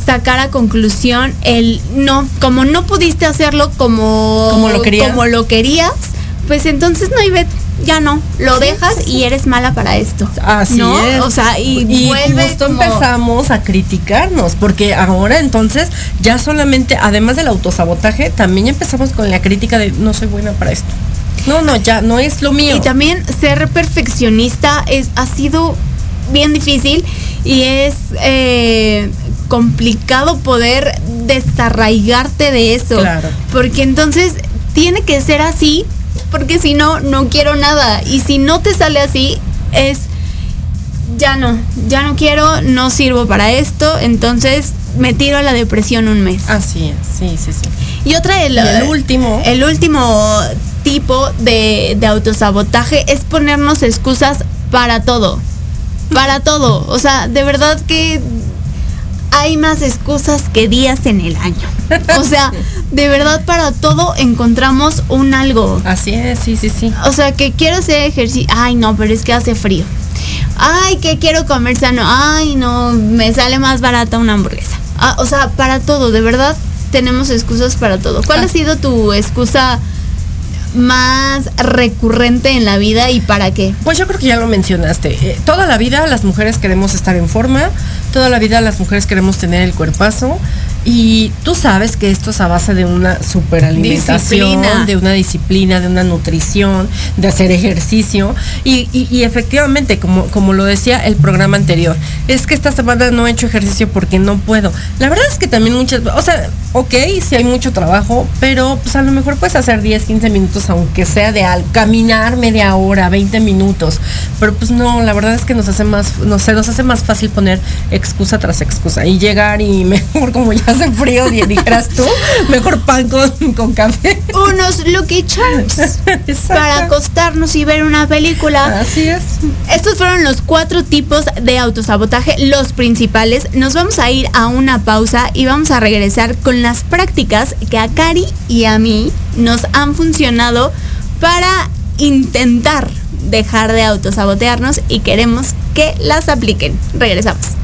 S3: sacar a conclusión el no, como no pudiste hacerlo como,
S2: Como lo quería.
S3: como lo querías, pues entonces no hay bet- ya no, lo dejas y eres mala para esto.
S2: Así
S3: ¿no?
S2: es.
S3: O sea, y,
S2: y justo
S3: como-
S2: empezamos a criticarnos, porque ahora entonces ya solamente, además del autosabotaje, también empezamos con la crítica de no soy buena para esto. No, no, ya no es lo mío.
S3: Y también ser perfeccionista es, ha sido bien difícil y es eh, complicado poder desarraigarte de eso.
S2: Claro.
S3: Porque entonces tiene que ser así, porque si no, no quiero nada. Y si no te sale así, es ya no, ya no quiero, no sirvo para esto, entonces me tiro a la depresión un mes.
S2: Así es, sí, sí, sí.
S3: Y otra de
S2: Y
S3: la-
S2: el último.
S3: el último tipo de, de autosabotaje es ponernos excusas para todo. Para todo. O sea, de verdad que hay más excusas que días en el año. O sea, de verdad para todo encontramos un algo.
S2: Así es, sí, sí, sí.
S3: O sea, que quiero hacer ejercicio. Ay, no, pero es que hace frío. Ay, que quiero comer sano. Ay, no, me sale más barata una hamburguesa. Ah, o sea, para todo, de verdad tenemos excusas para todo. ¿Cuál
S2: Ah.
S3: ha sido tu excusa más recurrente en la vida y para qué?
S2: Pues yo creo que ya lo mencionaste. Eh, toda la vida las mujeres queremos estar en forma, toda la vida las mujeres queremos tener el cuerpazo Y tú sabes que esto es a base de una superalimentación,
S3: Disciplina.
S2: de una disciplina, de una nutrición, de hacer ejercicio. Y, y- y efectivamente, como, como lo decía el programa anterior, es que esta semana no he hecho ejercicio porque no puedo. La verdad es que también muchas, o sea, ok, si hay mucho trabajo, pero pues a lo mejor puedes hacer 10, 15 minutos, aunque sea de algo, caminar media hora, 20 minutos. Pero pues no, la verdad es que nos hace más, no sé, nos hace más fácil poner excusa tras excusa y llegar y mejor como ya hace frío, dijeras tú, mejor pan con, con café.
S3: Unos Lucky Charms para acostarnos y ver una película.
S2: Así es.
S3: Estos fueron los cuatro tipos de autosabotaje, los principales. Nos vamos a ir a una pausa y vamos a regresar con las prácticas que a Cari y a mí nos han funcionado para intentar dejar de autosabotearnos y queremos que las apliquen. Regresamos.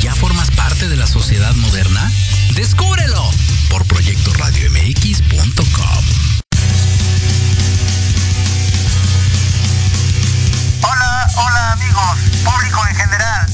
S1: ya formas parte de la sociedad moderna? Descúbrelo por proyectoradiomx.com.
S6: Hola, hola amigos, público en general.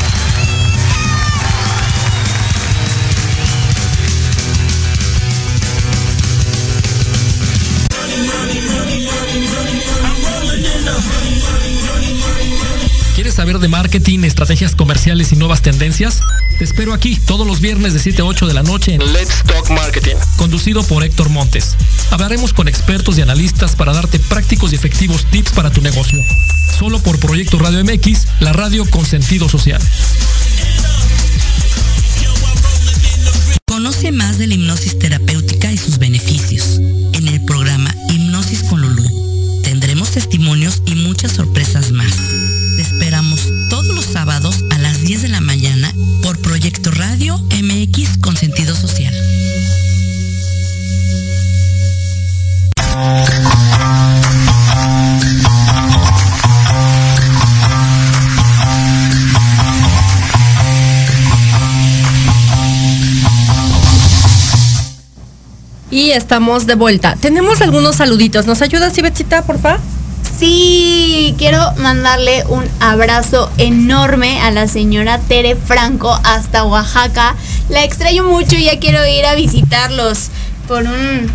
S7: ¿Quieres saber de marketing, estrategias comerciales y nuevas tendencias? Te espero aquí todos los viernes de 7 a 8 de la noche en
S8: Let's Talk Marketing.
S7: conducido por Héctor Montes. Hablaremos con expertos y analistas para darte prácticos y efectivos tips para tu negocio. Solo por Proyecto Radio MX, la radio con sentido social.
S5: Conoce más de la hipnosis terapéutica y sus beneficios. En el programa Hipnosis con Lulú tendremos testimonios y muchas sorpresas
S2: Y estamos de vuelta. Tenemos algunos saluditos. ¿Nos ayudas, Ivetsita, por favor?
S3: Sí, quiero mandarle un abrazo enorme a la señora Tere Franco hasta Oaxaca. La extraño mucho y ya quiero ir a visitarlos por un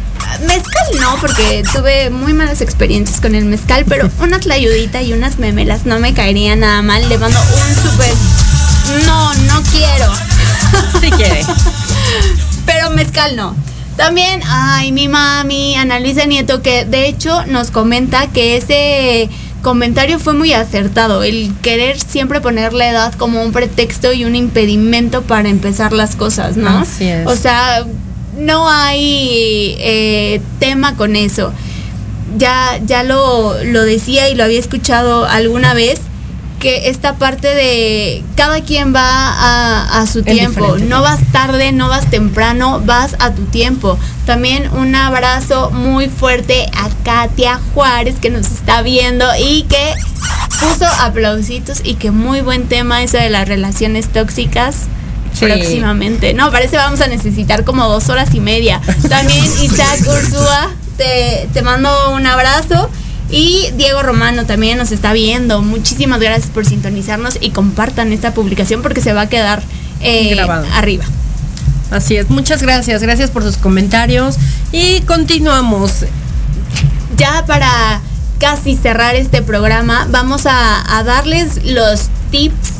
S3: mezcal no, porque tuve muy malas experiencias con el mezcal, pero una tlayudita y unas memelas no me caería nada mal. Le mando un súper No, no quiero.
S2: Sí quiere.
S3: Pero mezcal no. También, ay, mi mami, Ana Luisa Nieto, que de hecho nos comenta que ese comentario fue muy acertado. El querer siempre poner la edad como un pretexto y un impedimento para empezar las cosas, ¿no?
S2: Así es.
S3: O sea, no hay eh, tema con eso. Ya, ya lo, lo decía y lo había escuchado alguna vez que esta parte de cada quien va a, a su tiempo, no vas tarde, no vas temprano, vas a tu tiempo. También un abrazo muy fuerte a Katia Juárez que nos está viendo y que puso aplausitos y que muy buen tema eso de las relaciones tóxicas.
S2: Sí.
S3: Próximamente. No, parece vamos a necesitar como dos horas y media. También Isaac Ursúa, te, te mando un abrazo. Y Diego Romano también nos está viendo. Muchísimas gracias por sintonizarnos y compartan esta publicación porque se va a quedar eh,
S2: Grabado.
S3: arriba.
S2: Así es, muchas gracias, gracias por sus comentarios y continuamos.
S3: Ya para casi cerrar este programa, vamos a, a darles los tips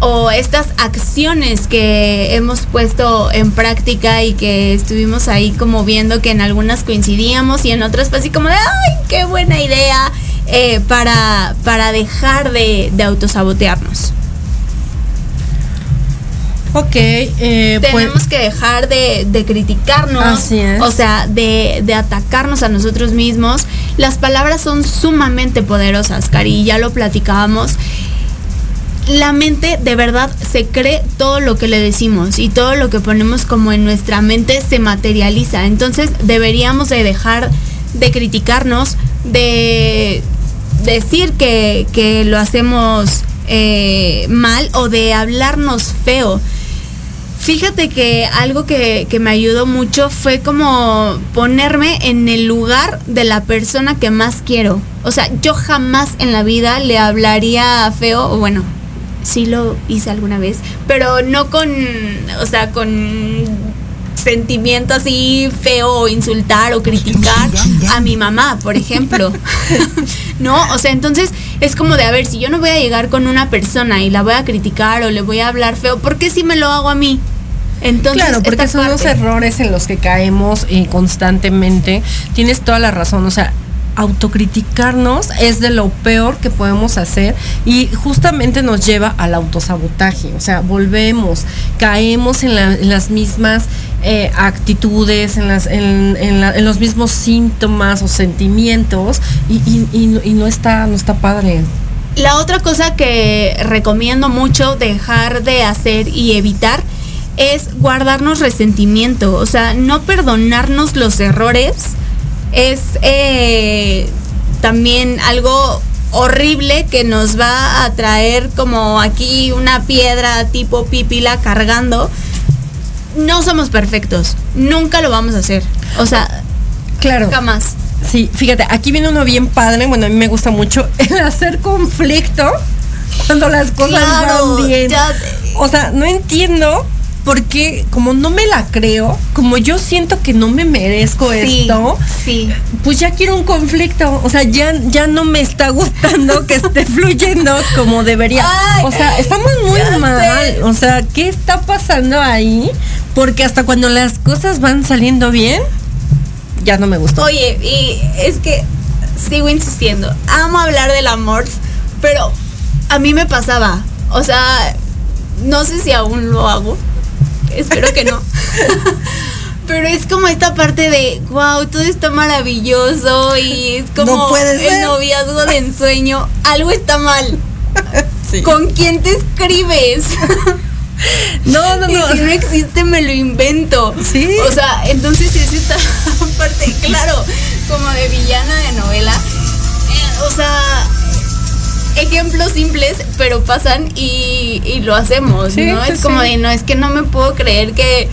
S3: o estas acciones que hemos puesto en práctica y que estuvimos ahí como viendo que en algunas coincidíamos y en otras fue así como de, ay, qué buena idea eh, para, para dejar de, de autosabotearnos.
S2: Ok, eh, pues,
S3: Tenemos que dejar de, de criticarnos,
S2: Así es.
S3: o sea, de, de atacarnos a nosotros mismos. Las palabras son sumamente poderosas, Cari, ya lo platicábamos. La mente de verdad se cree todo lo que le decimos y todo lo que ponemos como en nuestra mente se materializa. Entonces deberíamos de dejar de criticarnos, de decir que, lo hacemos eh, mal o de hablarnos feo. Fíjate que algo que, que me ayudó mucho fue como ponerme en el lugar de la persona que más quiero. O sea, yo jamás en la vida le hablaría feo, o bueno, sí lo hice alguna vez, pero no con, o sea, con sentimiento así feo o insultar o criticar a mi mamá, por ejemplo. no, o sea, entonces es como de, a ver, si yo no voy a llegar con una persona y la voy a criticar o le voy a hablar feo, ¿por qué si me lo hago a mí? Entonces,
S2: claro, porque son los errores en los que caemos eh, constantemente. Tienes toda la razón, o sea, autocriticarnos es de lo peor que podemos hacer y justamente nos lleva al autosabotaje, o sea, volvemos, caemos en, la- en las mismas eh, actitudes, en, los mismos síntomas o sentimientos y, y no está, no está padre.
S3: La otra cosa que recomiendo mucho dejar de hacer y evitar es guardarnos resentimiento, o sea, no perdonarnos los errores es eh, también algo horrible que nos va a traer como aquí una piedra tipo pipila cargando. No somos perfectos, nunca lo vamos a hacer, o sea,
S2: Claro.
S3: jamás.
S2: Sí, fíjate, aquí viene uno bien padre, bueno, a mí me gusta mucho el hacer conflicto cuando las cosas
S3: Claro,
S2: van bien.
S3: ya-
S2: O sea, no entiendo por qué, como no me la creo, como yo siento que no me merezco
S3: Sí,
S2: esto,
S3: sí.
S2: pues ya quiero un conflicto. O sea, ya, ya no me está gustando que esté fluyendo como debería.
S3: Ay,
S2: o sea, estamos muy mal.
S3: sé.
S2: O sea, ¿qué está pasando ahí? Porque hasta cuando las cosas van saliendo bien, ya no me gustó.
S3: Oye, y es que sigo insistiendo, amo hablar del amor, pero a mí me pasaba, o sea, no sé si aún lo hago, espero que no. Pero es como esta parte de, wow, todo está maravilloso y es como
S2: No
S3: el noviazgo de ensueño. Algo está mal.
S2: Sí.
S3: ¿Con quién te escribes?
S2: No, no,
S3: Y
S2: no.
S3: si no existe, me lo invento.
S2: Sí.
S3: O sea, entonces es esta parte, claro, como de villana de novela. Eh, o sea, ejemplos simples, pero pasan y, y lo hacemos,
S2: Sí,
S3: ¿no?
S2: sí,
S3: es como
S2: sí.
S3: de, no, es que no me puedo creer que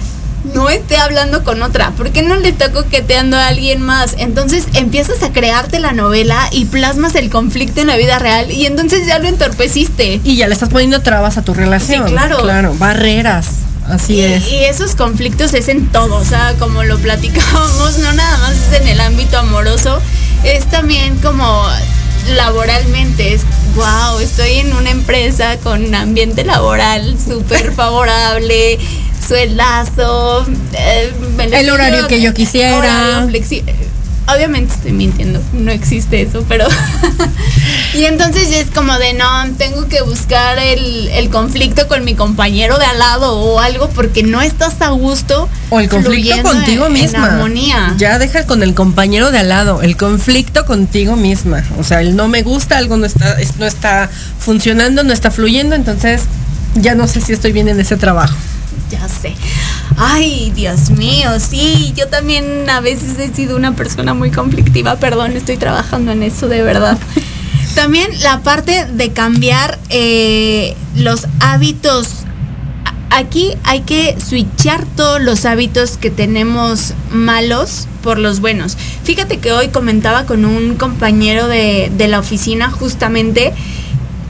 S3: no esté hablando con otra. ¿Por qué no le está coqueteando a alguien más? Entonces empiezas a crearte la novela y plasmas el conflicto en la vida real y entonces ya lo entorpeciste.
S2: Y ya le estás poniendo trabas a tu relación.
S3: Sí, claro.
S2: Claro, barreras. Así
S3: y,
S2: es.
S3: y esos conflictos es en todo, o sea, como lo platicábamos, no nada más es en el ámbito amoroso, es también como laboralmente, es wow, estoy en una empresa con ambiente laboral súper favorable, sueldazo, eh,
S2: El horario que yo quisiera.
S3: horario Obviamente estoy mintiendo, no existe eso, pero... y entonces ya es como de, no, tengo que buscar el, el conflicto con mi compañero de al lado o algo porque no estás a gusto.
S2: O el conflicto contigo
S3: en- en
S2: misma.
S3: armonía.
S2: Ya deja con el compañero de al lado. El conflicto contigo misma. O sea, el no me gusta, algo no está, es- no está funcionando, no está fluyendo. Entonces, ya no sé si estoy bien en ese trabajo.
S3: Ya sé. Ay, Dios mío, sí, yo también a veces he sido una persona muy conflictiva, perdón, estoy trabajando en eso de verdad. También la parte de cambiar eh, los hábitos aquí hay que switchar todos los hábitos que tenemos malos por los buenos. Fíjate que hoy comentaba con un compañero de, de la oficina justamente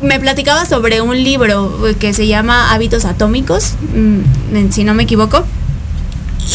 S3: me platicaba sobre un libro que se llama Hábitos Atómicos, mm, si no me equivoco.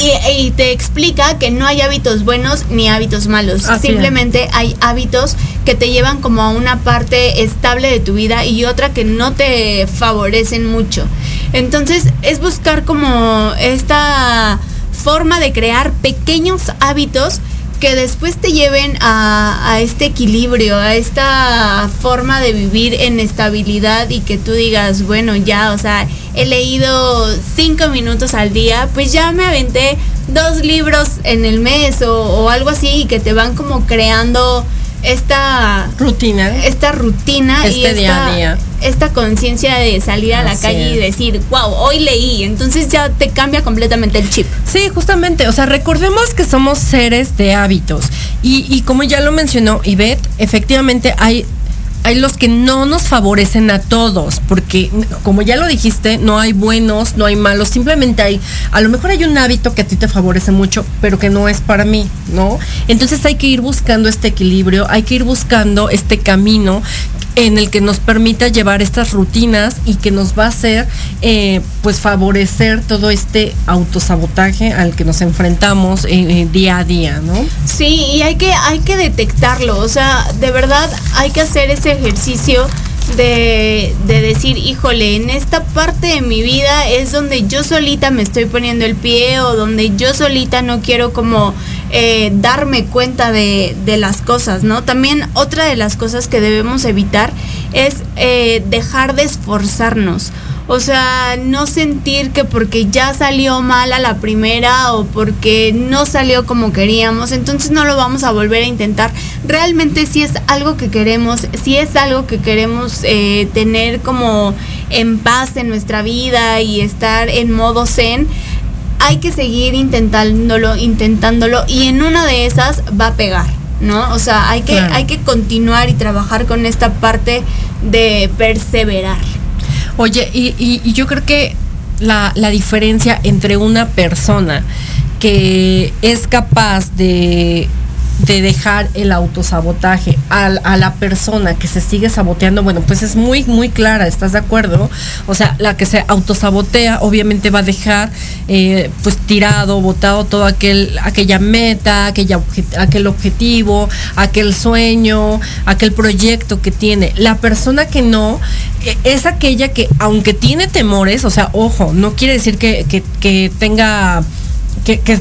S3: Y, y, te explica que no hay hábitos buenos ni hábitos malos.
S2: Así
S3: Simplemente hay hábitos que te llevan como a una parte estable de tu vida y otra que no te favorecen mucho. Entonces es buscar como esta forma de crear pequeños hábitos que después te lleven a, este equilibrio, a esta forma de vivir en estabilidad y que tú digas, bueno, ya, o sea, he leído cinco minutos al día, pues ya me aventé dos libros en el mes o, o algo así y que te van como creando esta
S2: rutina.
S3: esta rutina
S2: este
S3: y esta,
S2: día a día.
S3: esta conciencia de salir a la
S2: Así
S3: calle y decir wow hoy leí entonces ya te cambia completamente el chip.
S2: Sí, justamente, o sea, recordemos que somos seres de hábitos y, y como ya lo mencionó Ivette, efectivamente hay hay los que no nos favorecen a todos, porque como ya lo dijiste, no hay buenos, no hay malos, simplemente hay, a lo mejor hay un hábito que a ti te favorece mucho, pero que no es para mí, ¿no? Entonces hay que ir buscando este equilibrio, hay que ir buscando este camino en el que nos permita llevar estas rutinas y que nos va a hacer eh, pues favorecer todo este autosabotaje al que nos enfrentamos eh, eh, día a día, ¿no?
S3: Sí, y hay que, hay que detectarlo, o sea, de verdad hay que hacer ese ejercicio de, de, decir, híjole, en esta parte de mi vida es donde yo solita me estoy poniendo el pie o donde yo solita no quiero como eh, darme cuenta de, de, las cosas, ¿no? También otra de las cosas que debemos evitar es eh, dejar de esforzarnos. O sea, no sentir que porque ya salió mal a la primera o porque no salió como queríamos, entonces no lo vamos a volver a intentar. Realmente si es algo que queremos, si es algo que queremos eh, tener como en paz en nuestra vida y estar en modo zen, hay que seguir intentándolo, intentándolo y en una de esas va a pegar. ¿no? O sea, hay que, claro. hay que continuar y trabajar con esta parte de perseverar.
S2: Oye, y, y, yo creo que la, la, diferencia entre una persona que es capaz de, de dejar el autosabotaje a, la persona que se sigue saboteando, bueno, pues es muy, muy clara, ¿estás de acuerdo? O sea, la que se autosabotea obviamente va a dejar eh, pues tirado, botado todo aquel, aquella meta, aquella, aquel objetivo, aquel sueño, aquel proyecto que tiene. La persona que no es aquella que, aunque tiene temores, o sea, ojo, no quiere decir que, que, tenga, que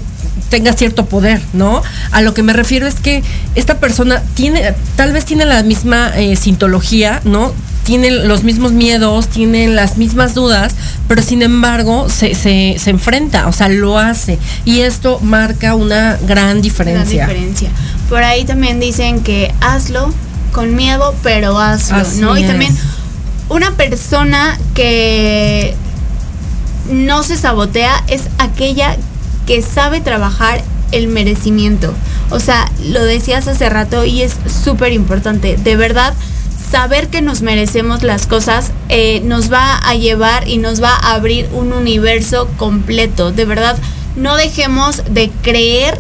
S2: tenga cierto poder, ¿no? A lo que me refiero es que esta persona tiene, tal vez tiene la misma eh, sintología, ¿no? Tiene los mismos miedos, tiene las mismas dudas, pero sin embargo se, se, se, enfrenta, o sea, lo hace. Y esto marca una gran diferencia.
S3: Gran diferencia. Por ahí también dicen que hazlo con miedo, pero hazlo, Así ¿no? Es. Y también una persona que no se sabotea es aquella que sabe trabajar el merecimiento. O sea, lo decías hace rato y es súper importante. De verdad, saber que nos merecemos las cosas eh, nos va a llevar y nos va a abrir un universo completo. De verdad, no dejemos de creer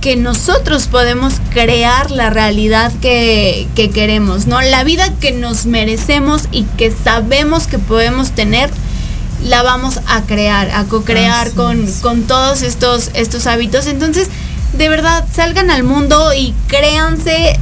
S3: que nosotros podemos crear la realidad que, que queremos, ¿no? La vida que nos merecemos y que sabemos que podemos tener la vamos a crear, a co-crear con, con, todos estos, estos hábitos. Entonces, de verdad, salgan al mundo y créanse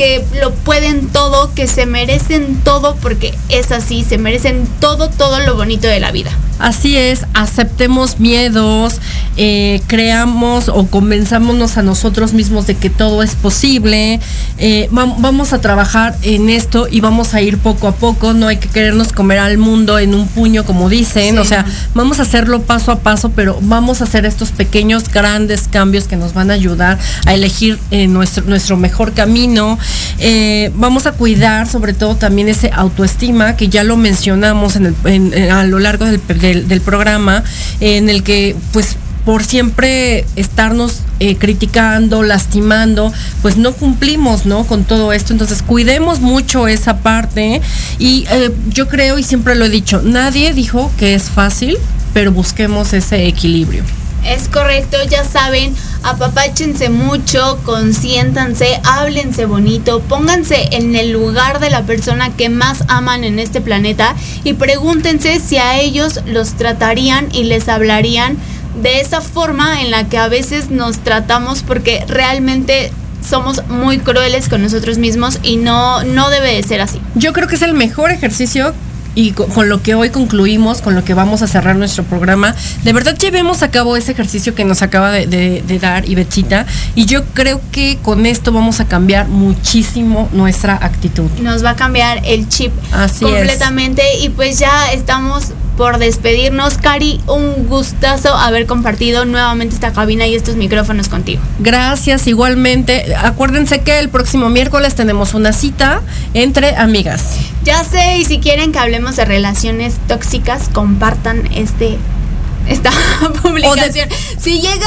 S3: que lo pueden todo, que se merecen todo, porque es así, se merecen todo, todo lo bonito de la vida.
S2: Así es, aceptemos miedos, eh, creamos o convenzámonos a nosotros mismos de que todo es posible, eh, vamos a trabajar en esto y vamos a ir poco a poco, no hay que querernos comer al mundo en un puño como dicen, sí. o sea, vamos a hacerlo paso a paso, pero vamos a hacer estos pequeños, grandes cambios que nos van a ayudar a elegir eh, nuestro, nuestro mejor camino, eh, vamos a cuidar sobre todo también ese autoestima que ya lo mencionamos a lo largo del programa, en el que pues por siempre estarnos eh, criticando, lastimando, pues no cumplimos, ¿no? Con todo esto. Entonces, cuidemos mucho esa parte. Y eh, yo creo, y siempre lo he dicho, nadie dijo que es fácil, pero busquemos ese equilibrio.
S3: Es correcto, ya saben, apapáchense mucho, consiéntanse, háblense bonito, pónganse en el lugar de la persona que más aman en este planeta y pregúntense si a ellos los tratarían y les hablarían de esa forma en la que a veces nos tratamos porque realmente somos muy crueles con nosotros mismos y no, no debe de ser así.
S2: Yo creo que es el mejor ejercicio y con, con, lo que hoy concluimos, con lo que vamos a cerrar nuestro programa, de verdad llevemos a cabo ese ejercicio que nos acaba de, de, de dar Ivechita y yo creo que con esto vamos a cambiar muchísimo nuestra actitud.
S3: Nos va a cambiar el chip
S2: Así
S3: completamente es. y pues ya estamos por despedirnos. Cari, un gustazo haber compartido nuevamente esta cabina y estos micrófonos contigo.
S2: Gracias, igualmente. Acuérdense que el próximo miércoles tenemos una cita entre amigas.
S3: Ya sé, y si quieren que hablemos de relaciones tóxicas, compartan este esta publicación. De... Si llega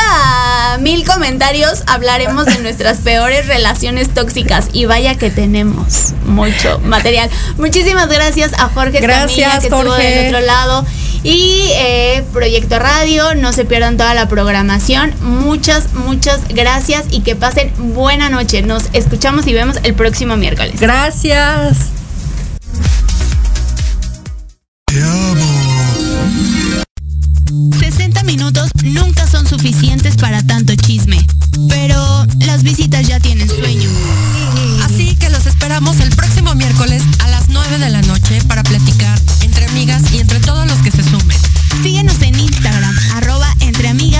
S3: a mil comentarios, hablaremos de nuestras peores relaciones tóxicas. Y vaya que tenemos mucho material. Muchísimas gracias a Jorge
S2: gracias,
S3: Camilla, que
S2: Jorge.
S3: estuvo del otro lado. Y eh, Proyecto Radio, no se pierdan toda la programación. Muchas, muchas gracias y que pasen buena noche. Nos escuchamos y vemos el próximo miércoles.
S2: Gracias.
S4: 60 minutos nunca son suficientes para tanto chisme,
S3: pero las visitas ya tienen sueño. Así
S9: que los esperamos el próximo miércoles a las 9 de la noche para platicar entre amigas y entre todos los que se sumen.
S3: Síguenos en Instagram, arroba entre amigas